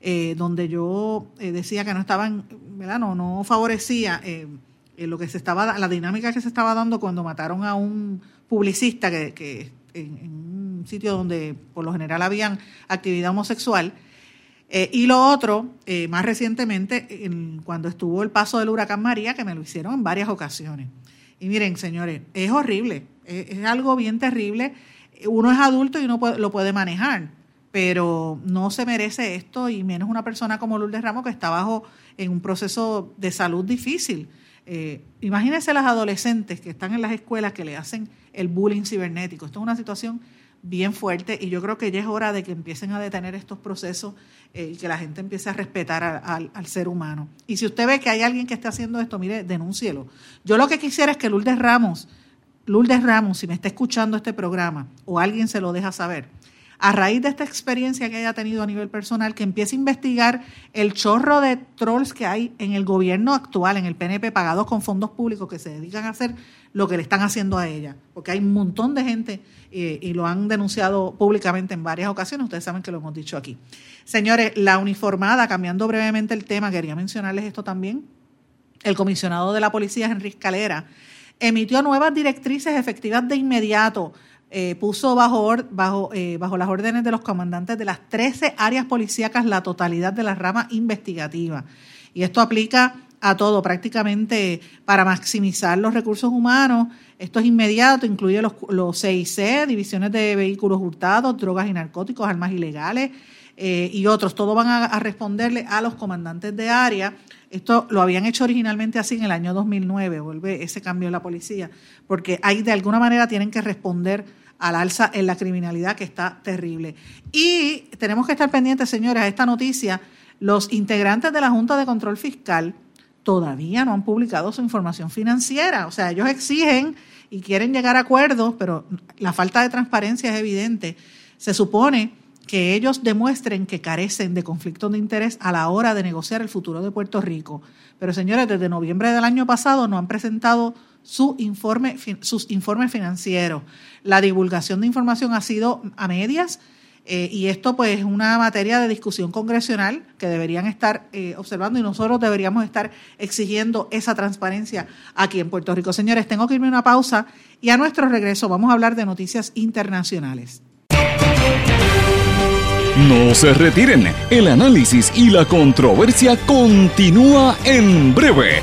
eh, donde yo eh, decía que no estaban, ¿verdad? No, no favorecía eh, lo que se estaba, la dinámica que se estaba dando cuando mataron a un publicista que, en, un sitio donde por lo general habían actividad homosexual. Eh, y lo otro, eh, más recientemente, cuando estuvo el paso del huracán María, que me lo hicieron en varias ocasiones. Y miren, señores, es horrible, es, algo bien terrible. Uno es adulto y uno lo puede manejar, pero no se merece esto, y menos una persona como Lourdes Ramos que está bajo en un proceso de salud difícil. Eh, imagínense las adolescentes que están en las escuelas que le hacen el bullying cibernético. Esto es una situación bien fuerte y yo creo que ya es hora de que empiecen a detener estos procesos eh, y que la gente empiece a respetar al ser humano. Y si usted ve que hay alguien que está haciendo esto, mire, denúncielo. Yo lo que quisiera es que Lourdes Ramos, Lourdes Ramos, si me está escuchando este programa o alguien se lo deja saber, a raíz de esta experiencia que haya tenido a nivel personal, que empiece a investigar el chorro de trolls que hay en el gobierno actual, en el PNP, pagados con fondos públicos que se dedican a hacer lo que le están haciendo a ella. Porque hay un montón de gente eh, y lo han denunciado públicamente en varias ocasiones, ustedes saben que lo hemos dicho aquí. Señores, la uniformada, cambiando brevemente el tema, quería mencionarles esto también. El comisionado de la policía, Enrique Calera, emitió nuevas directrices efectivas de inmediato eh, puso bajo, bajo, eh, bajo las órdenes de los comandantes de las 13 áreas policíacas la totalidad de la rama investigativa. Y esto aplica a todo, prácticamente para maximizar los recursos humanos. Esto es inmediato, incluye los, los CIC, divisiones de vehículos hurtados, drogas y narcóticos, armas ilegales eh, y otros. Todos van a, responderle a los comandantes de área. Esto lo habían hecho originalmente así en el año 2009, vuelve ese cambio en la policía, porque ahí de alguna manera tienen que responder al alza en la criminalidad que está terrible. Y tenemos que estar pendientes, señores, a esta noticia. Los integrantes de la Junta de Control Fiscal todavía no han publicado su información financiera. O sea, ellos exigen y quieren llegar a acuerdos, pero la falta de transparencia es evidente. Se supone que ellos demuestren que carecen de conflictos de interés a la hora de negociar el futuro de Puerto Rico. Pero señores, desde noviembre del año pasado no han presentado su informe, sus informes financieros. La divulgación de información ha sido a medias eh, y esto pues es una materia de discusión congresional que deberían estar eh, observando y nosotros deberíamos estar exigiendo esa transparencia aquí en Puerto Rico. Señores, tengo que irme a una pausa y a nuestro regreso vamos a hablar de noticias internacionales. No se retiren, el análisis y la controversia continúa en breve,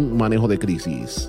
manejo de crisis.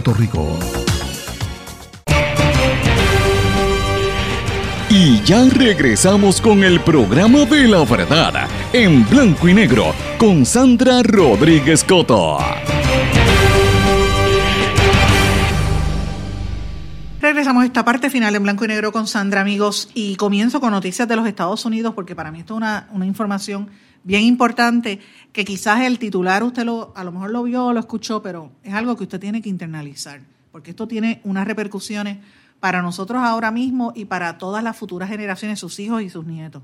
Rico. Y ya regresamos con el programa de la verdad en blanco y negro con Sandra Rodríguez Coto. Regresamos a esta parte final en blanco y negro con Sandra, amigos, y comienzo con noticias de los Estados Unidos, porque para mí esto es una, una información bien importante que quizás el titular usted lo, a lo mejor lo vio o lo escuchó, pero es algo que usted tiene que internalizar, porque esto tiene unas repercusiones para nosotros ahora mismo y para todas las futuras generaciones, sus hijos y sus nietos.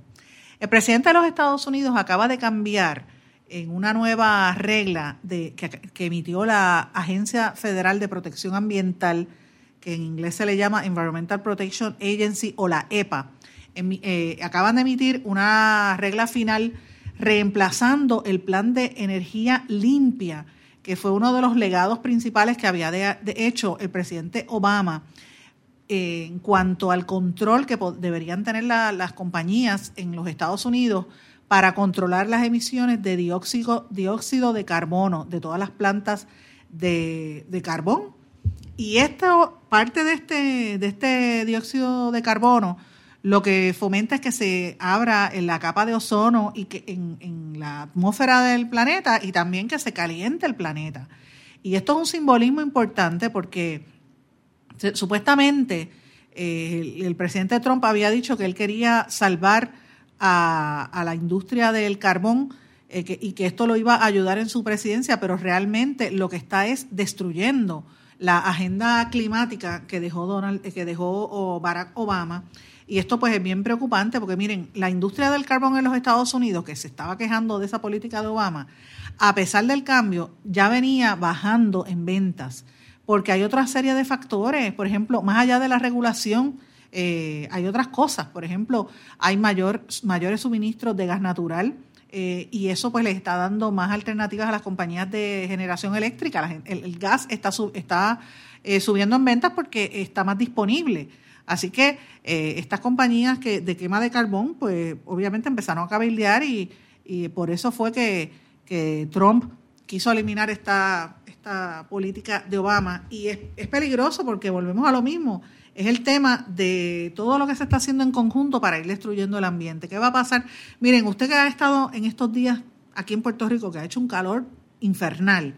El presidente de los Estados Unidos acaba de cambiar en una nueva regla de, que, emitió la Agencia Federal de Protección Ambiental, que en inglés se le llama Environmental Protection Agency o la EPA. Eh, acaban de emitir una regla final reemplazando el plan de energía limpia, que fue uno de los legados principales que había hecho el presidente Obama eh, en cuanto al control que deberían tener las compañías en los Estados Unidos para controlar las emisiones de dióxido, dióxido de carbono de todas las plantas de, de carbón. Y esta parte de este, de este dióxido de carbono lo que fomenta es que se abra en la capa de ozono y que en, la atmósfera del planeta y también que se caliente el planeta. Y esto es un simbolismo importante porque supuestamente eh, el, presidente Trump había dicho que él quería salvar a, la industria del carbón eh, y que esto lo iba a ayudar en su presidencia, pero realmente lo que está es destruyendo la agenda climática que dejó Donald, que dejó Barack Obama y esto pues es bien preocupante porque miren, la industria del carbón en los Estados Unidos, que se estaba quejando de esa política de Obama, a pesar del cambio, ya venía bajando en ventas, porque hay otra serie de factores, por ejemplo, más allá de la regulación, eh, hay otras cosas, por ejemplo, hay mayor, mayores suministros de gas natural, eh, y eso pues le está dando más alternativas a las compañías de generación eléctrica. el, gas está, está eh, subiendo en ventas porque está más disponible. Así que eh, estas compañías que de quema de carbón, pues obviamente empezaron a cabildear y, por eso fue que, Trump quiso eliminar esta, esta política de Obama. Y es, es peligroso porque volvemos a lo mismo. Es el tema de todo lo que se está haciendo en conjunto para ir destruyendo el ambiente. ¿Qué va a pasar? Miren, usted que ha estado en estos días aquí en Puerto Rico, que ha hecho un calor infernal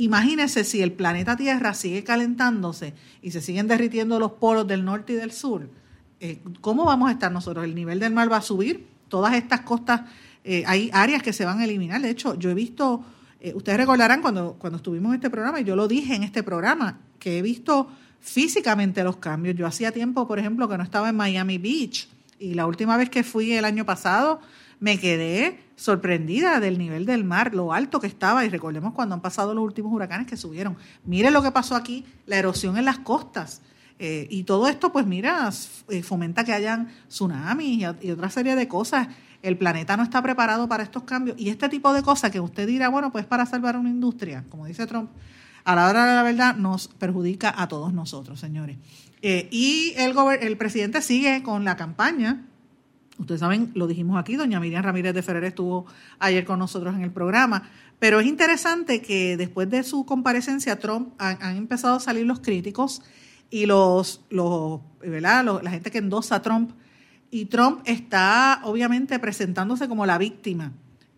Imagínese si el planeta Tierra sigue calentándose y se siguen derritiendo los polos del norte y del sur. Eh, ¿Cómo vamos a estar nosotros? ¿El nivel del mar va a subir? Todas estas costas, eh, hay áreas que se van a eliminar. De hecho, yo he visto, eh, ustedes recordarán cuando, cuando estuvimos en este programa, y yo lo dije en este programa, que he visto físicamente los cambios. Yo hacía tiempo, por ejemplo, que no estaba en Miami Beach. Y la última vez que fui el año pasado, me quedé sorprendida del nivel del mar, lo alto que estaba, y recordemos cuando han pasado los últimos huracanes que subieron. Mire lo que pasó aquí, la erosión en las costas. Eh, y todo esto, pues mira, eh, fomenta que hayan tsunamis y, otra serie de cosas. El planeta no está preparado para estos cambios. Y este tipo de cosas que usted dirá, bueno, pues para salvar una industria, como dice Trump, a la hora de la verdad nos perjudica a todos nosotros, señores. Eh, y el, el presidente sigue con la campaña Ustedes saben, lo dijimos aquí, doña Miriam Ramírez de Ferrer estuvo ayer con nosotros en el programa, pero es interesante que después de su comparecencia, Trump han, empezado a salir los críticos y los, los, ¿verdad? la gente que endosa a Trump, y Trump está obviamente presentándose como la víctima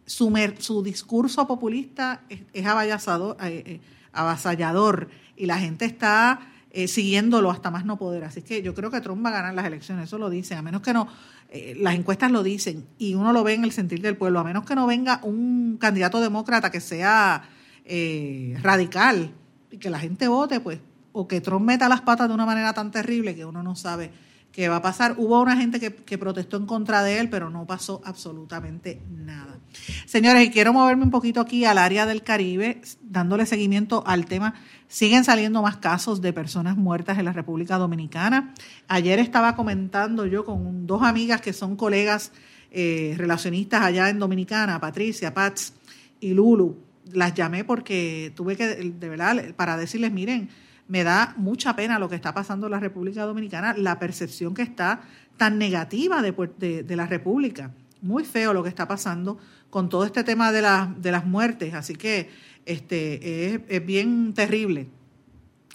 su, su discurso populista es, es avasallador y la gente está eh, siguiéndolo hasta más no poder. Así que yo creo que Trump va a ganar las elecciones, eso lo dicen, a menos que no, eh, las encuestas lo dicen y uno lo ve en el sentir del pueblo, a menos que no venga un candidato demócrata que sea eh, radical y que la gente vote, pues, o que Trump meta las patas de una manera tan terrible que uno no sabe qué va a pasar. Hubo una gente que, que protestó en contra de él, pero no pasó absolutamente nada. Señores, y quiero moverme un poquito aquí al área del Caribe, dándole seguimiento al tema Siguen saliendo más casos de personas muertas en la República Dominicana. Ayer estaba comentando yo con dos amigas que son colegas eh, relacionistas allá en Dominicana, Patricia, Pats y Lulu. Las llamé porque tuve que, de verdad, para decirles, miren, me da mucha pena lo que está pasando en la República Dominicana, la percepción que está tan negativa de, de, la República. Muy feo lo que está pasando con todo este tema de, de las muertes. Así que este, es, bien terrible.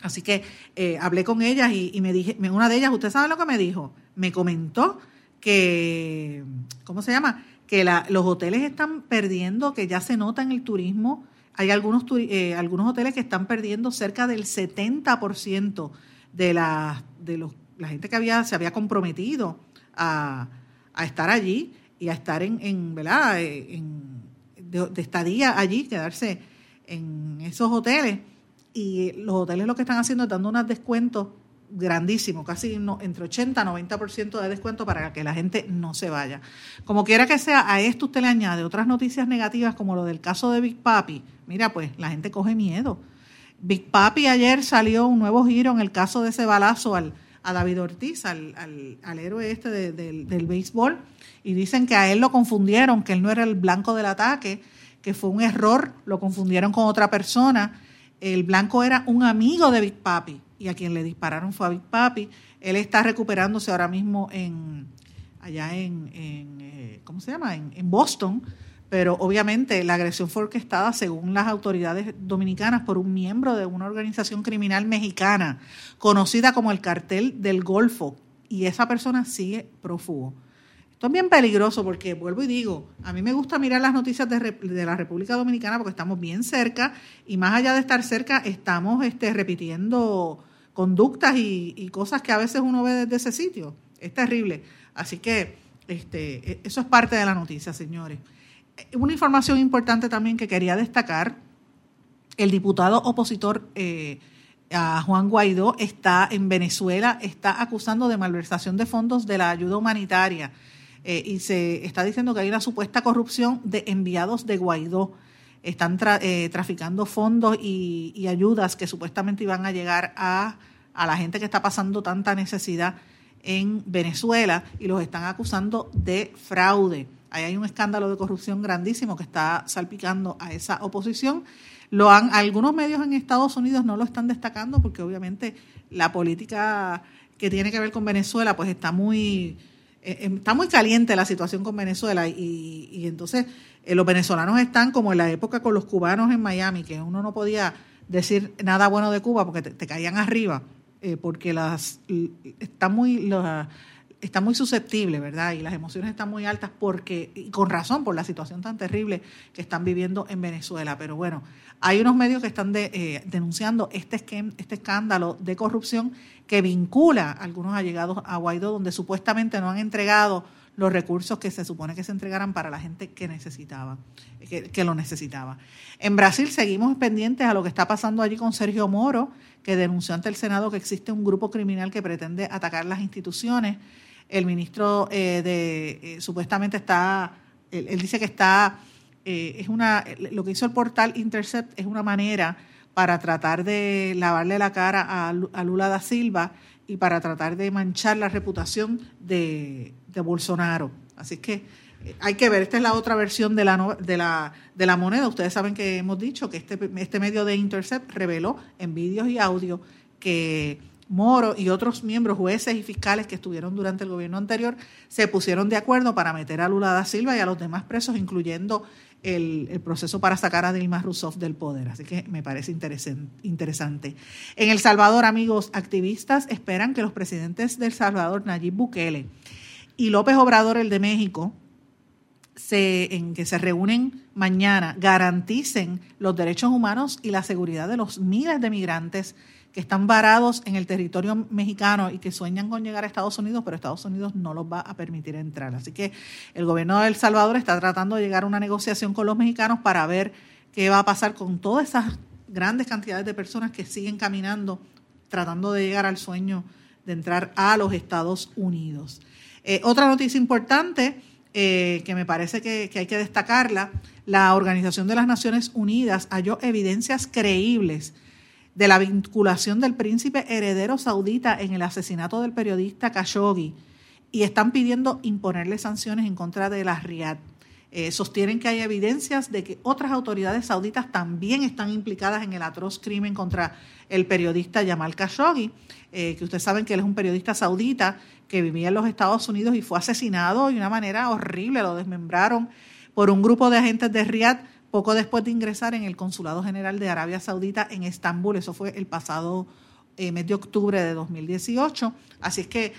Así que eh, hablé con ellas y, me dije, una de ellas, ¿usted sabe lo que me dijo? Me comentó que, ¿cómo se llama? Que los hoteles están perdiendo, que ya se nota en el turismo. Hay algunos, eh, algunos hoteles que están perdiendo cerca del 70% de, la, de los, la gente que había, se había comprometido a, estar allí y a estar en, en ¿verdad? Eh, en, de estadía allí, quedarse en esos hoteles y los hoteles lo que están haciendo es dando unos descuentos grandísimos, casi entre 80 y 90% de descuento para que la gente no se vaya. Como quiera que sea, a esto usted le añade otras noticias negativas como lo del caso de Big Papi. Mira, pues la gente coge miedo. Big Papi ayer salió un nuevo giro en el caso de ese balazo al, a David Ortiz, al, al, héroe este del, del béisbol, y dicen que a él lo confundieron, que él no era el blanco del ataque, que fue un error, lo confundieron con otra persona. El blanco era un amigo de Big Papi y a quien le dispararon fue a Big Papi. Él está recuperándose ahora mismo en allá en, eh, ¿cómo se llama? En, Boston, pero obviamente la agresión fue orquestada, según las autoridades dominicanas, por un miembro de una organización criminal mexicana conocida como el Cartel del Golfo, y esa persona sigue prófugo. Esto es bien peligroso porque, vuelvo y digo, a mí me gusta mirar las noticias de, la República Dominicana porque estamos bien cerca y más allá de estar cerca, estamos este, repitiendo conductas y, cosas que a veces uno ve desde ese sitio. Es terrible. Así que este, e, eso es parte de la noticia, señores. Una información importante también que quería destacar, el diputado opositor eh, a Juan Guaidó está en Venezuela, está acusando de malversación de fondos de la ayuda humanitaria eh, y se está diciendo que hay una supuesta corrupción de enviados de Guaidó. Están eh, traficando fondos y, ayudas que supuestamente iban a llegar a, a la gente que está pasando tanta necesidad en Venezuela y los están acusando de fraude. Ahí hay un escándalo de corrupción grandísimo que está salpicando a esa oposición. Lo han, algunos medios en Estados Unidos no lo están destacando porque obviamente la política que tiene que ver con Venezuela pues está muy eh, eh, está muy caliente la situación con Venezuela y, entonces eh, los venezolanos están como en la época con los cubanos en Miami, que uno no podía decir nada bueno de Cuba porque te, caían arriba, porque las está muy está muy susceptible, ¿verdad? Y las emociones están muy altas porque, y con razón, por la situación tan terrible que están viviendo en Venezuela. Pero bueno, hay unos medios que están denunciando este, este escándalo de corrupción que vincula a algunos allegados a Guaidó, donde supuestamente no han entregado los recursos que se supone que se entregaran para la gente que necesitaba, que, lo necesitaba. En Brasil seguimos pendientes a lo que está pasando allí con Sergio Moro, que denunció ante el Senado que existe un grupo criminal que pretende atacar las instituciones. El ministro eh, de eh, supuestamente está, él, dice que está, eh, es una, lo que hizo el portal Intercept es una manera para tratar de lavarle la cara a, Lula da Silva y para tratar de manchar la reputación de, Bolsonaro. Así que eh, hay que ver, esta es la otra versión de la, de la, de la moneda. Ustedes saben que hemos dicho que este, este medio de Intercept reveló en vídeos y audio que Moro y otros miembros, jueces y fiscales que estuvieron durante el gobierno anterior, se pusieron de acuerdo para meter a Lula da Silva y a los demás presos, incluyendo el, proceso para sacar a Dilma Rousseff del poder. Así que me parece interesante. En El Salvador, amigos, activistas esperan que los presidentes del Salvador, Nayib Bukele y López Obrador, el de México, se, en que se reúnen mañana garanticen los derechos humanos y la seguridad de los miles de migrantes que están varados en el territorio mexicano y que sueñan con llegar a Estados Unidos, pero Estados Unidos no los va a permitir entrar. Así que el gobierno de El Salvador está tratando de llegar a una negociación con los mexicanos para ver qué va a pasar con todas esas grandes cantidades de personas que siguen caminando tratando de llegar al sueño de entrar a los Estados Unidos. Eh, otra noticia importante eh, que me parece que, que hay que destacarla, la Organización de las Naciones Unidas halló evidencias creíbles de la vinculación del príncipe heredero saudita en el asesinato del periodista Khashoggi y están pidiendo imponerle sanciones en contra de la Riad. Eh, sostienen que hay evidencias de que otras autoridades sauditas también están implicadas en el atroz crimen contra el periodista Jamal Khashoggi, eh, que ustedes saben que él es un periodista saudita que vivía en los Estados Unidos y fue asesinado de una manera horrible, lo desmembraron por un grupo de agentes de Riad poco después de ingresar en el Consulado General de Arabia Saudita en Estambul. Eso fue el pasado eh, mes de octubre de 2018. Así es que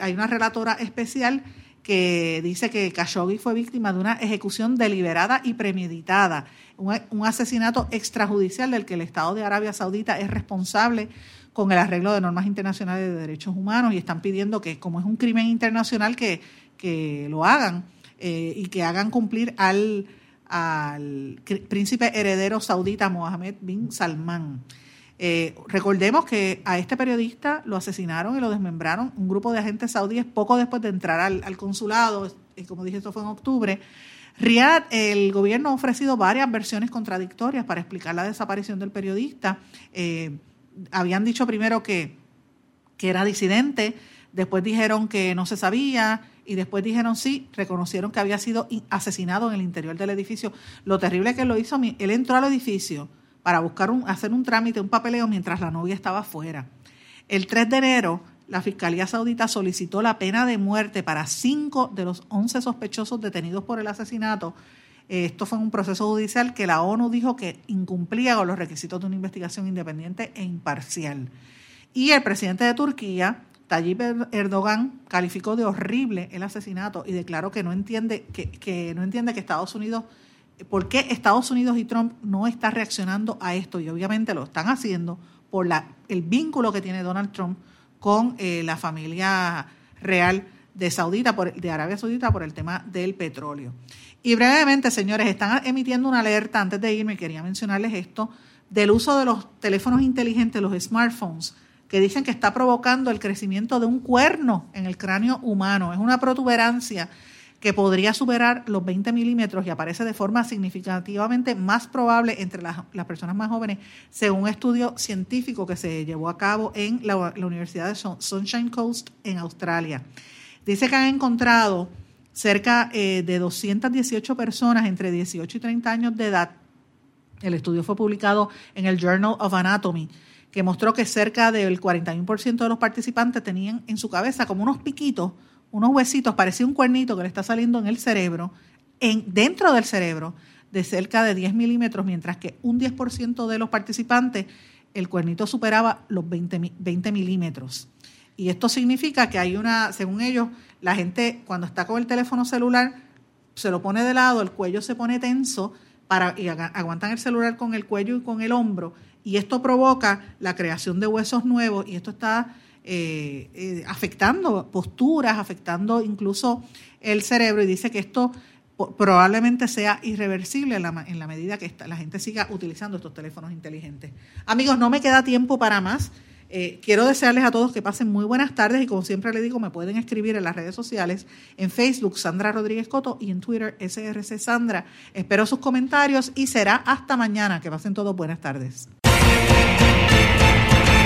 hay una relatora especial que dice que Khashoggi fue víctima de una ejecución deliberada y premeditada, un, asesinato extrajudicial del que el Estado de Arabia Saudita es responsable con el arreglo de normas internacionales de derechos humanos y están pidiendo que, como es un crimen internacional, que, que lo hagan eh, y que hagan cumplir al al príncipe heredero saudita Mohammed bin Salman. Eh, recordemos que a este periodista lo asesinaron y lo desmembraron un grupo de agentes saudíes poco después de entrar al, consulado, y como dije, esto fue en octubre. Riyadh, el gobierno ha ofrecido varias versiones contradictorias para explicar la desaparición del periodista. Eh, habían dicho primero que, que era disidente, después dijeron que no se sabía, y después dijeron sí, reconocieron que había sido asesinado en el interior del edificio. Lo terrible que lo hizo, él entró al edificio para buscar un, hacer un trámite, un papeleo mientras la novia estaba afuera. El 3 de enero, la Fiscalía Saudita solicitó la pena de muerte para cinco de los 11 sospechosos detenidos por el asesinato. Esto fue un proceso judicial que la ONU dijo que incumplía con los requisitos de una investigación independiente e imparcial. Y el presidente de Turquía Tayyip er-, Erdogan calificó de horrible el asesinato y declaró que no entiende que, no entiende que Estados Unidos por qué Estados Unidos y Trump no está reaccionando a esto y obviamente lo están haciendo por la, el vínculo que tiene Donald Trump con eh, la familia real de Saudita por, de Arabia Saudita por el tema del petróleo. Y brevemente, señores, están emitiendo una alerta antes de irme, quería mencionarles esto del uso de los teléfonos inteligentes, los smartphones que dicen que está provocando el crecimiento de un cuerno en el cráneo humano. Es una protuberancia que podría superar los 20 milímetros y aparece de forma significativamente más probable entre las, personas más jóvenes, según un estudio científico que se llevó a cabo en la, Universidad de Sunshine Coast en Australia. Dice que han encontrado cerca eh, de 218 personas entre 18 y 30 años de edad. El estudio fue publicado en el Journal of Anatomy que mostró que cerca del 41% de los participantes tenían en su cabeza como unos piquitos, unos huesitos, parecía un cuernito que le está saliendo en el cerebro, en, dentro del cerebro, de cerca de 10 milímetros, mientras que un 10% de los participantes, el cuernito superaba los 20, 20 milímetros. Y esto significa que hay una, según ellos, la gente cuando está con el teléfono celular se lo pone de lado, el cuello se pone tenso para, y aguantan el celular con el cuello y con el hombro y esto provoca la creación de huesos nuevos y esto está eh, eh, afectando posturas, afectando incluso el cerebro y dice que esto probablemente sea irreversible en la, en la medida que la gente siga utilizando estos teléfonos inteligentes. Amigos, no me queda tiempo para más. Eh, quiero desearles a todos que pasen muy buenas tardes y como siempre les digo, me pueden escribir en las redes sociales, en Facebook Sandra Rodríguez Coto y en Twitter SRC Sandra. Espero sus comentarios y será hasta mañana. Que pasen todos buenas tardes.